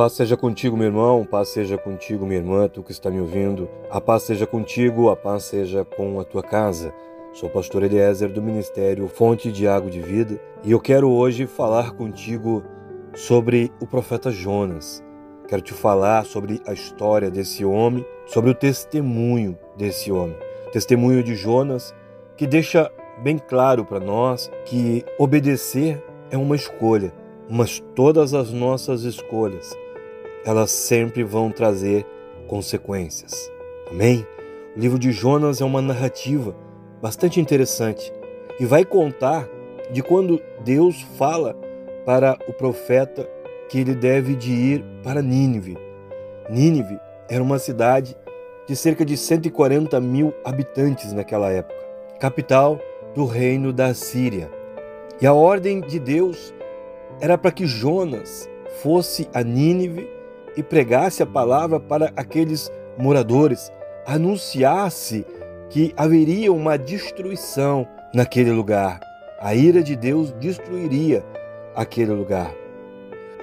Paz seja contigo, meu irmão, paz seja contigo, minha irmã, tu que está me ouvindo. A paz seja contigo, a paz seja com a tua casa. Sou o pastor Eliezer do Ministério Fonte de Água de Vida e eu quero hoje falar contigo sobre o profeta Jonas. Quero te falar sobre a história desse homem, sobre o testemunho desse homem. Testemunho de Jonas que deixa bem claro para nós que obedecer é uma escolha, mas todas as nossas escolhas elas sempre vão trazer consequências. Amém? O livro de Jonas é uma narrativa bastante interessante e vai contar de quando Deus fala para o profeta que ele deve de ir para Nínive. Nínive era uma cidade de cerca de 140 mil habitantes naquela época, capital do reino da Síria. E a ordem de Deus era para que Jonas fosse a Nínive e pregasse a palavra para aqueles moradores, anunciasse que haveria uma destruição naquele lugar. A ira de Deus destruiria aquele lugar.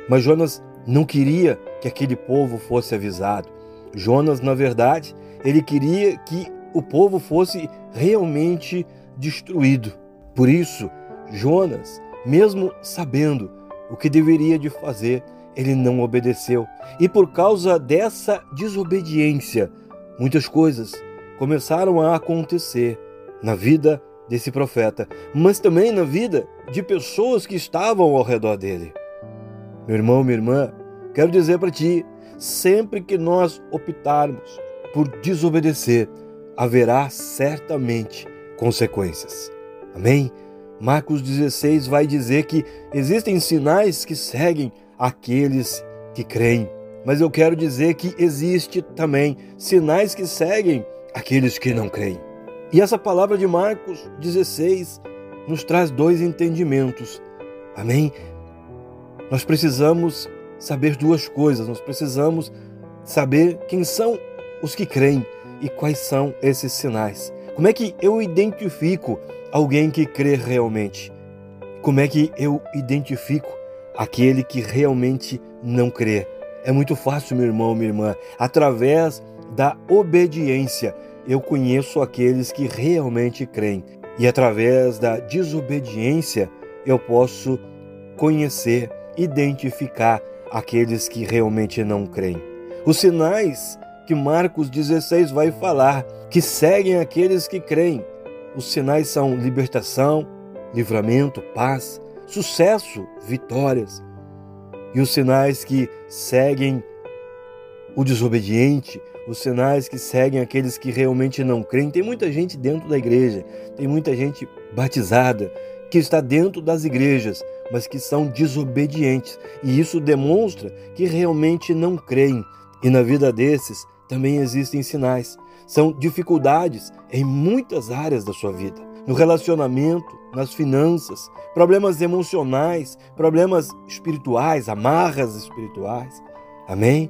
Mas Jonas não queria que aquele povo fosse avisado. Jonas, na verdade, ele queria que o povo fosse realmente destruído. Por isso, Jonas, mesmo sabendo o que deveria de fazer, ele não obedeceu. E por causa dessa desobediência, muitas coisas começaram a acontecer na vida desse profeta, mas também na vida de pessoas que estavam ao redor dele. Meu irmão, minha irmã, quero dizer para ti, sempre que nós optarmos por desobedecer, haverá certamente consequências. Amém? Marcos 16 vai dizer que existem sinais que seguem aqueles que creem. Mas eu quero dizer que existe também sinais que seguem aqueles que não creem. E essa palavra de Marcos 16 nos traz dois entendimentos. Amém? Nós precisamos saber duas coisas. Nós precisamos saber quem são os que creem e quais são esses sinais. Como é que eu identifico alguém que crê realmente? Como é que eu identifico aquele que realmente não crê. É muito fácil, meu irmão, minha irmã, através da obediência. Eu conheço aqueles que realmente creem, e através da desobediência eu posso conhecer, identificar aqueles que realmente não creem. Os sinais que Marcos 16 vai falar, que seguem aqueles que creem. Os sinais são libertação, livramento, paz, sucesso, vitórias. E os sinais que seguem o desobediente, os sinais que seguem aqueles que realmente não creem. Tem muita gente dentro da igreja, tem muita gente batizada que está dentro das igrejas, mas que são desobedientes. E isso demonstra que realmente não creem. E na vida desses também existem sinais. São dificuldades em muitas áreas da sua vida no relacionamento, nas finanças, problemas emocionais, problemas espirituais, amarras espirituais. Amém?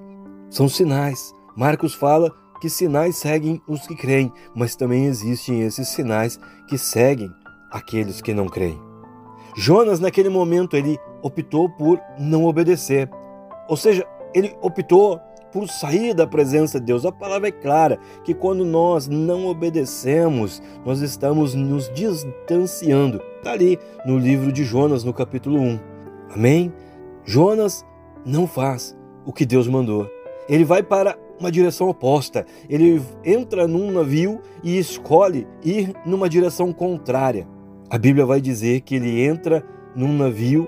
São sinais. Marcos fala que sinais seguem os que creem, mas também existem esses sinais que seguem aqueles que não creem. Jonas, naquele momento, ele optou por não obedecer. Ou seja, ele optou por sair da presença de Deus. A palavra é clara que quando nós não obedecemos, nós estamos nos distanciando. Está ali no livro de Jonas, no capítulo 1. Amém? Jonas não faz o que Deus mandou. Ele vai para uma direção oposta. Ele entra num navio e escolhe ir numa direção contrária. A Bíblia vai dizer que ele entra num navio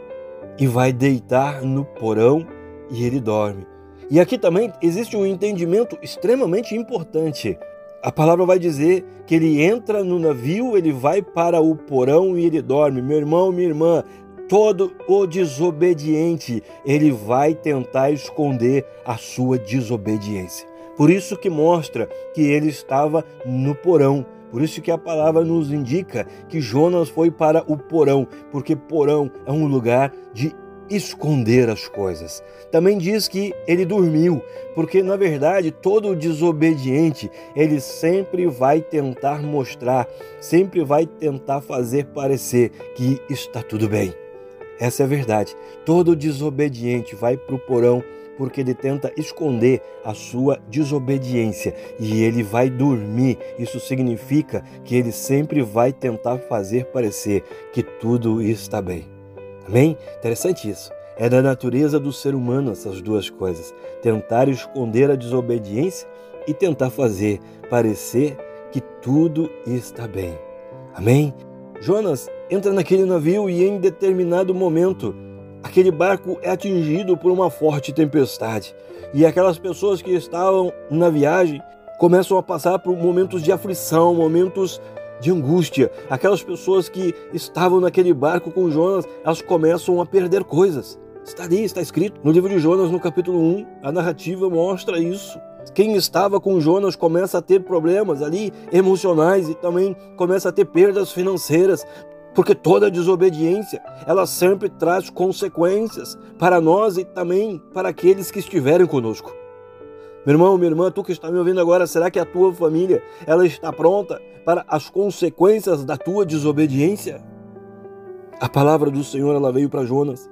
e vai deitar no porão e ele dorme. E aqui também existe um entendimento extremamente importante. A palavra vai dizer que ele entra no navio, ele vai para o porão e ele dorme. Meu irmão, minha irmã, todo o desobediente, ele vai tentar esconder a sua desobediência. Por isso que mostra que ele estava no porão. Por isso que a palavra nos indica que Jonas foi para o porão, porque porão é um lugar de esconder as coisas. Também diz que ele dormiu, porque na verdade todo desobediente, ele sempre vai tentar mostrar, sempre vai tentar fazer parecer que está tudo bem. Essa é a verdade. Todo desobediente vai para o porão porque ele tenta esconder a sua desobediência e ele vai dormir. Isso significa que ele sempre vai tentar fazer parecer que tudo está bem. Amém? Interessante isso. É da natureza do ser humano essas duas coisas: tentar esconder a desobediência e tentar fazer parecer que tudo está bem. Amém? Jonas entra naquele navio e em determinado momento aquele barco é atingido por uma forte tempestade e aquelas pessoas que estavam na viagem começam a passar por momentos de aflição, momentos de angústia. Aquelas pessoas que estavam naquele barco com Jonas, elas começam a perder coisas. Está ali, está escrito no livro de Jonas, no capítulo 1, a narrativa mostra isso. Quem estava com Jonas começa a ter problemas ali emocionais e também começa a ter perdas financeiras, porque toda desobediência, ela sempre traz consequências para nós e também para aqueles que estiverem conosco. Meu irmão, minha irmã, tu que está me ouvindo agora, será que a tua família, ela está pronta para as consequências da tua desobediência? A palavra do Senhor, ela veio para Jonas.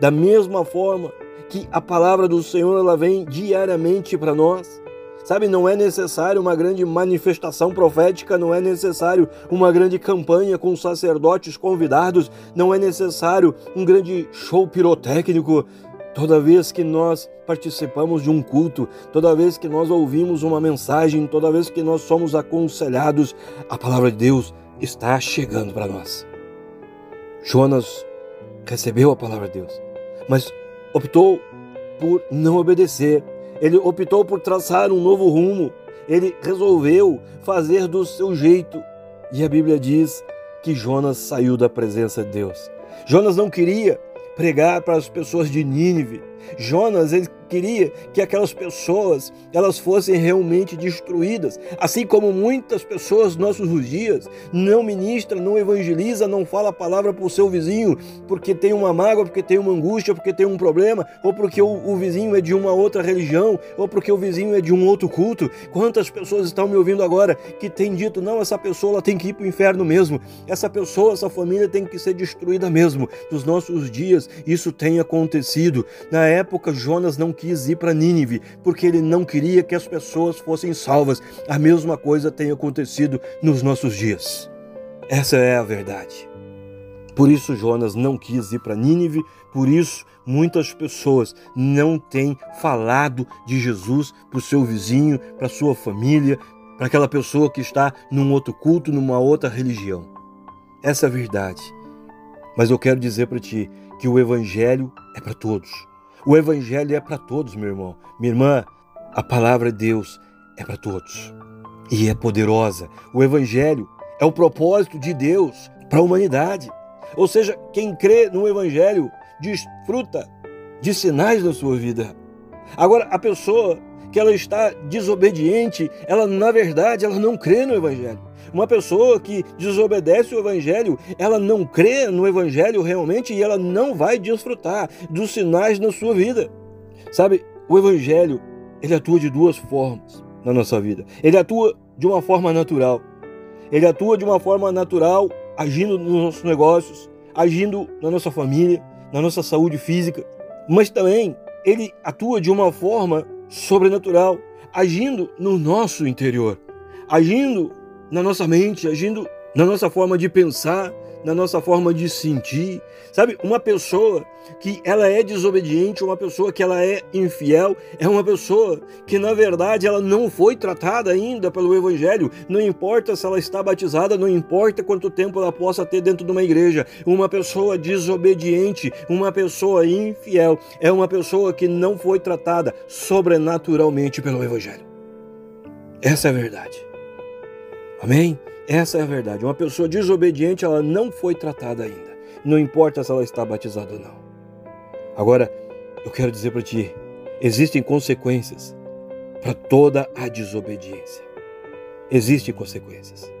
Da mesma forma que a palavra do Senhor, ela vem diariamente para nós. Sabe, não é necessário uma grande manifestação profética, não é necessário uma grande campanha com sacerdotes convidados, não é necessário um grande show pirotécnico. Toda vez que nós participamos de um culto, toda vez que nós ouvimos uma mensagem, toda vez que nós somos aconselhados, a palavra de Deus está chegando para nós. Jonas recebeu a palavra de Deus, mas optou por não obedecer ele optou por traçar um novo rumo, ele resolveu fazer do seu jeito. E a Bíblia diz que Jonas saiu da presença de Deus. Jonas não queria pregar para as pessoas de Nínive. Jonas ele queria que aquelas pessoas elas fossem realmente destruídas, assim como muitas pessoas nos nossos dias não ministra, não evangeliza, não fala a palavra para o seu vizinho porque tem uma mágoa, porque tem uma angústia, porque tem um problema, ou porque o, o vizinho é de uma outra religião, ou porque o vizinho é de um outro culto. Quantas pessoas estão me ouvindo agora que têm dito não, essa pessoa ela tem que ir para o inferno mesmo, essa pessoa, essa família tem que ser destruída mesmo. Nos nossos dias isso tem acontecido. Na época Jonas não quis ir para Nínive, porque ele não queria que as pessoas fossem salvas. A mesma coisa tem acontecido nos nossos dias. Essa é a verdade. Por isso Jonas não quis ir para Nínive, por isso muitas pessoas não têm falado de Jesus para o seu vizinho, para sua família, para aquela pessoa que está num outro culto, numa outra religião. Essa é a verdade. Mas eu quero dizer para ti que o evangelho é para todos. O Evangelho é para todos, meu irmão. Minha irmã, a palavra de Deus é para todos e é poderosa. O Evangelho é o propósito de Deus para a humanidade. Ou seja, quem crê no Evangelho desfruta de sinais na sua vida. Agora, a pessoa que ela está desobediente, ela na verdade ela não crê no Evangelho. Uma pessoa que desobedece o Evangelho, ela não crê no Evangelho realmente e ela não vai desfrutar dos sinais na sua vida. Sabe, o Evangelho, ele atua de duas formas na nossa vida. Ele atua de uma forma natural. Ele atua de uma forma natural, agindo nos nossos negócios, agindo na nossa família, na nossa saúde física. Mas também ele atua de uma forma sobrenatural, agindo no nosso interior, agindo na nossa mente, agindo na nossa forma de pensar, na nossa forma de sentir. Sabe, uma pessoa que ela é desobediente, uma pessoa que ela é infiel, é uma pessoa que na verdade ela não foi tratada ainda pelo evangelho. Não importa se ela está batizada, não importa quanto tempo ela possa ter dentro de uma igreja. Uma pessoa desobediente, uma pessoa infiel, é uma pessoa que não foi tratada sobrenaturalmente pelo evangelho. Essa é a verdade. Amém? Essa é a verdade. Uma pessoa desobediente, ela não foi tratada ainda. Não importa se ela está batizada ou não. Agora, eu quero dizer para ti, existem consequências para toda a desobediência. Existem consequências.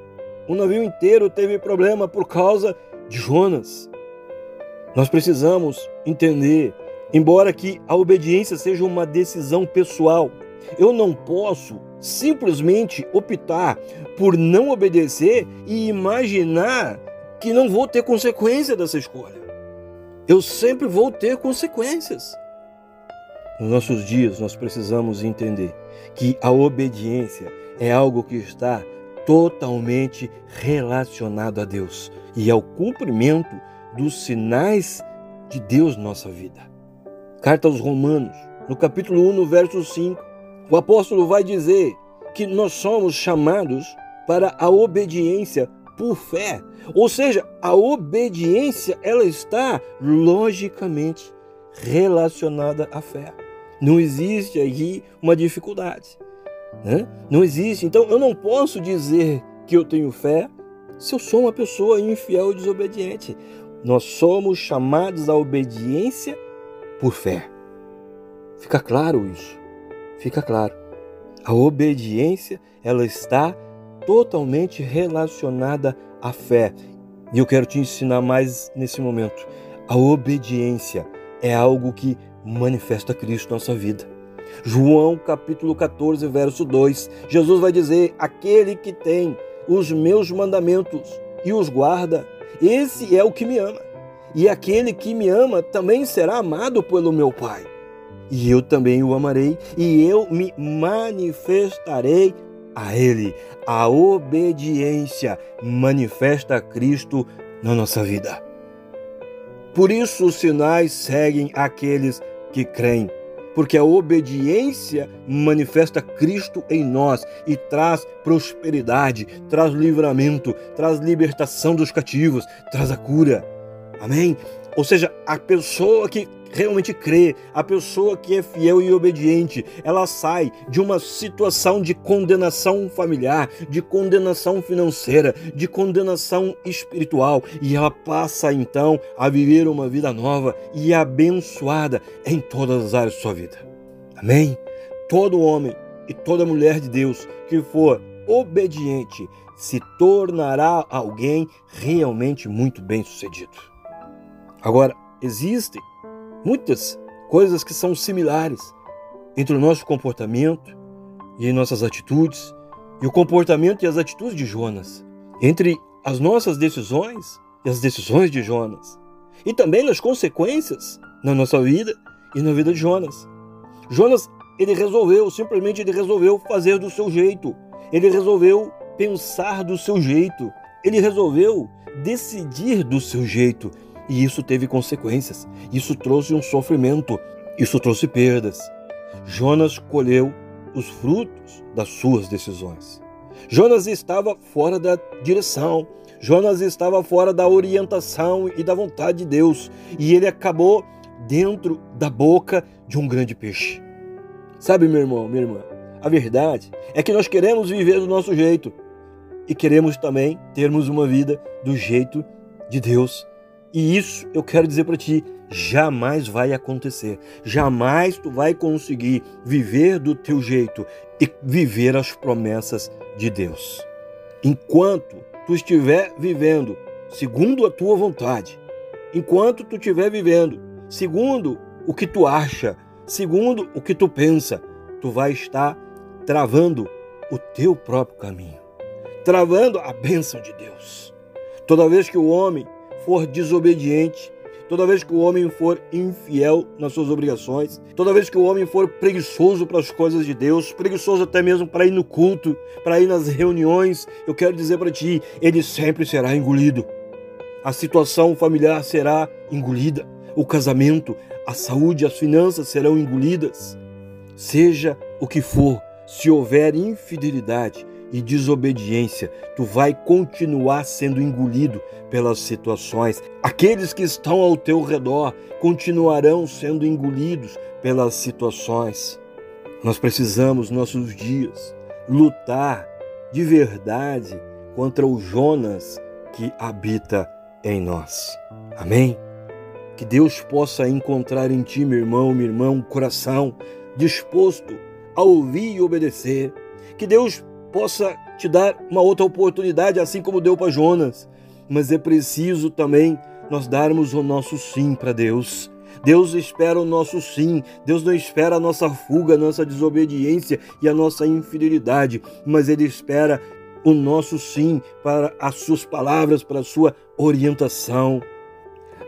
O navio inteiro teve problema por causa de Jonas. Nós precisamos entender, embora que a obediência seja uma decisão pessoal, eu não posso simplesmente optar por não obedecer e imaginar que não vou ter consequência dessa escolha. Eu sempre vou ter consequências. Nos nossos dias, nós precisamos entender que a obediência é algo que está totalmente relacionado a Deus e ao cumprimento dos sinais de Deus na nossa vida. Carta aos Romanos, no capítulo 1, no verso 5, o apóstolo vai dizer que nós somos chamados para a obediência por fé. Ou seja, a obediência ela está logicamente relacionada à fé. Não existe aí uma dificuldade. Né? Não existe. Então eu não posso dizer que eu tenho fé se eu sou uma pessoa infiel e desobediente. Nós somos chamados à obediência por fé. Fica claro isso. Fica claro. A obediência, ela está totalmente relacionada à fé. E eu quero te ensinar mais nesse momento. A obediência é algo que manifesta Cristo na nossa vida. João capítulo 14, verso 2. Jesus vai dizer: Aquele que tem os meus mandamentos e os guarda, esse é o que me ama. E aquele que me ama também será amado pelo meu Pai. E eu também o amarei, e eu me manifestarei a Ele. A obediência manifesta Cristo na nossa vida. Por isso os sinais seguem aqueles que creem porque a obediência manifesta Cristo em nós e traz prosperidade, traz livramento, traz libertação dos cativos, traz a cura. Amém? Ou seja, a pessoa que realmente crê, a pessoa que é fiel e obediente, ela sai de uma situação de condenação familiar, de condenação financeira, de condenação espiritual e ela passa então a viver uma vida nova e abençoada em todas as áreas de sua vida. Amém? Todo homem e toda mulher de Deus que for obediente se tornará alguém realmente muito bem sucedido. Agora, existem muitas coisas que são similares entre o nosso comportamento e nossas atitudes e o comportamento e as atitudes de Jonas, entre as nossas decisões e as decisões de Jonas, e também nas consequências na nossa vida e na vida de Jonas. Jonas, ele resolveu, simplesmente ele resolveu fazer do seu jeito. Ele resolveu pensar do seu jeito. Ele resolveu decidir do seu jeito. E isso teve consequências. Isso trouxe um sofrimento. Isso trouxe perdas. Jonas colheu os frutos das suas decisões. Jonas estava fora da direção. Jonas estava fora da orientação e da vontade de Deus. E ele acabou dentro da boca de um grande peixe. Sabe, meu irmão, minha irmã, a verdade é que nós queremos viver do nosso jeito e queremos também termos uma vida do jeito de Deus. E isso eu quero dizer para ti, jamais vai acontecer. Jamais tu vai conseguir viver do teu jeito e viver as promessas de Deus. Enquanto tu estiver vivendo segundo a tua vontade, enquanto tu estiver vivendo segundo o que tu acha, segundo o que tu pensa, tu vai estar travando o teu próprio caminho, travando a bênção de Deus. Toda vez que o homem for desobediente, toda vez que o homem for infiel nas suas obrigações, toda vez que o homem for preguiçoso para as coisas de Deus, preguiçoso até mesmo para ir no culto, para ir nas reuniões, eu quero dizer para ti, ele sempre será engolido. A situação familiar será engolida, o casamento, a saúde, as finanças serão engolidas. Seja o que for, se houver infidelidade, e desobediência, tu vai continuar sendo engolido pelas situações. Aqueles que estão ao teu redor continuarão sendo engolidos pelas situações. Nós precisamos, nossos dias, lutar de verdade contra o Jonas que habita em nós. Amém? Que Deus possa encontrar em ti, meu irmão, minha irmã, um coração disposto a ouvir e obedecer. Que Deus possa te dar uma outra oportunidade, assim como deu para Jonas. Mas é preciso também nós darmos o nosso sim para Deus. Deus espera o nosso sim, Deus não espera a nossa fuga, a nossa desobediência e a nossa infidelidade, mas Ele espera o nosso sim para as suas palavras, para a sua orientação.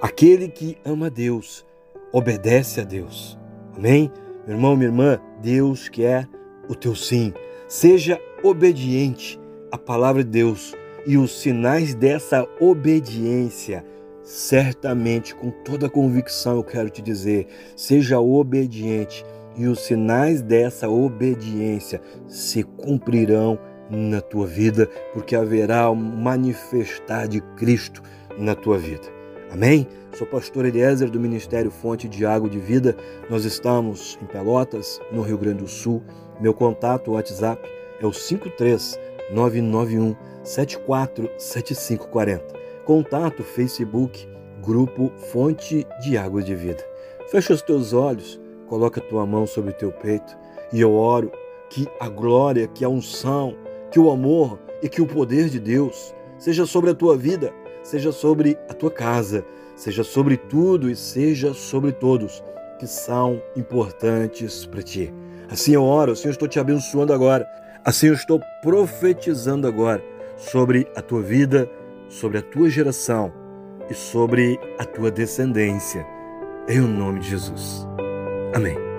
Aquele que ama Deus, obedece a Deus. Amém? Meu irmão, minha irmã, Deus quer o teu sim. Seja obediente à palavra de Deus e os sinais dessa obediência, certamente, com toda convicção, eu quero te dizer, seja obediente e os sinais dessa obediência se cumprirão na tua vida, porque haverá um manifestar de Cristo na tua vida. Amém? Sou pastor Eliezer do Ministério Fonte de Água de Vida. Nós estamos em Pelotas, no Rio Grande do Sul. Meu contato WhatsApp é o 53991 747540. Contato Facebook, Grupo Fonte de Água de Vida. Fecha os teus olhos, coloca a tua mão sobre o teu peito e eu oro que a glória, que a unção, que o amor e que o poder de Deus seja sobre a tua vida seja sobre a tua casa, seja sobre tudo e seja sobre todos que são importantes para ti. Assim eu oro, eu estou te abençoando agora, assim eu estou profetizando agora sobre a tua vida, sobre a tua geração e sobre a tua descendência. Em nome de Jesus. Amém.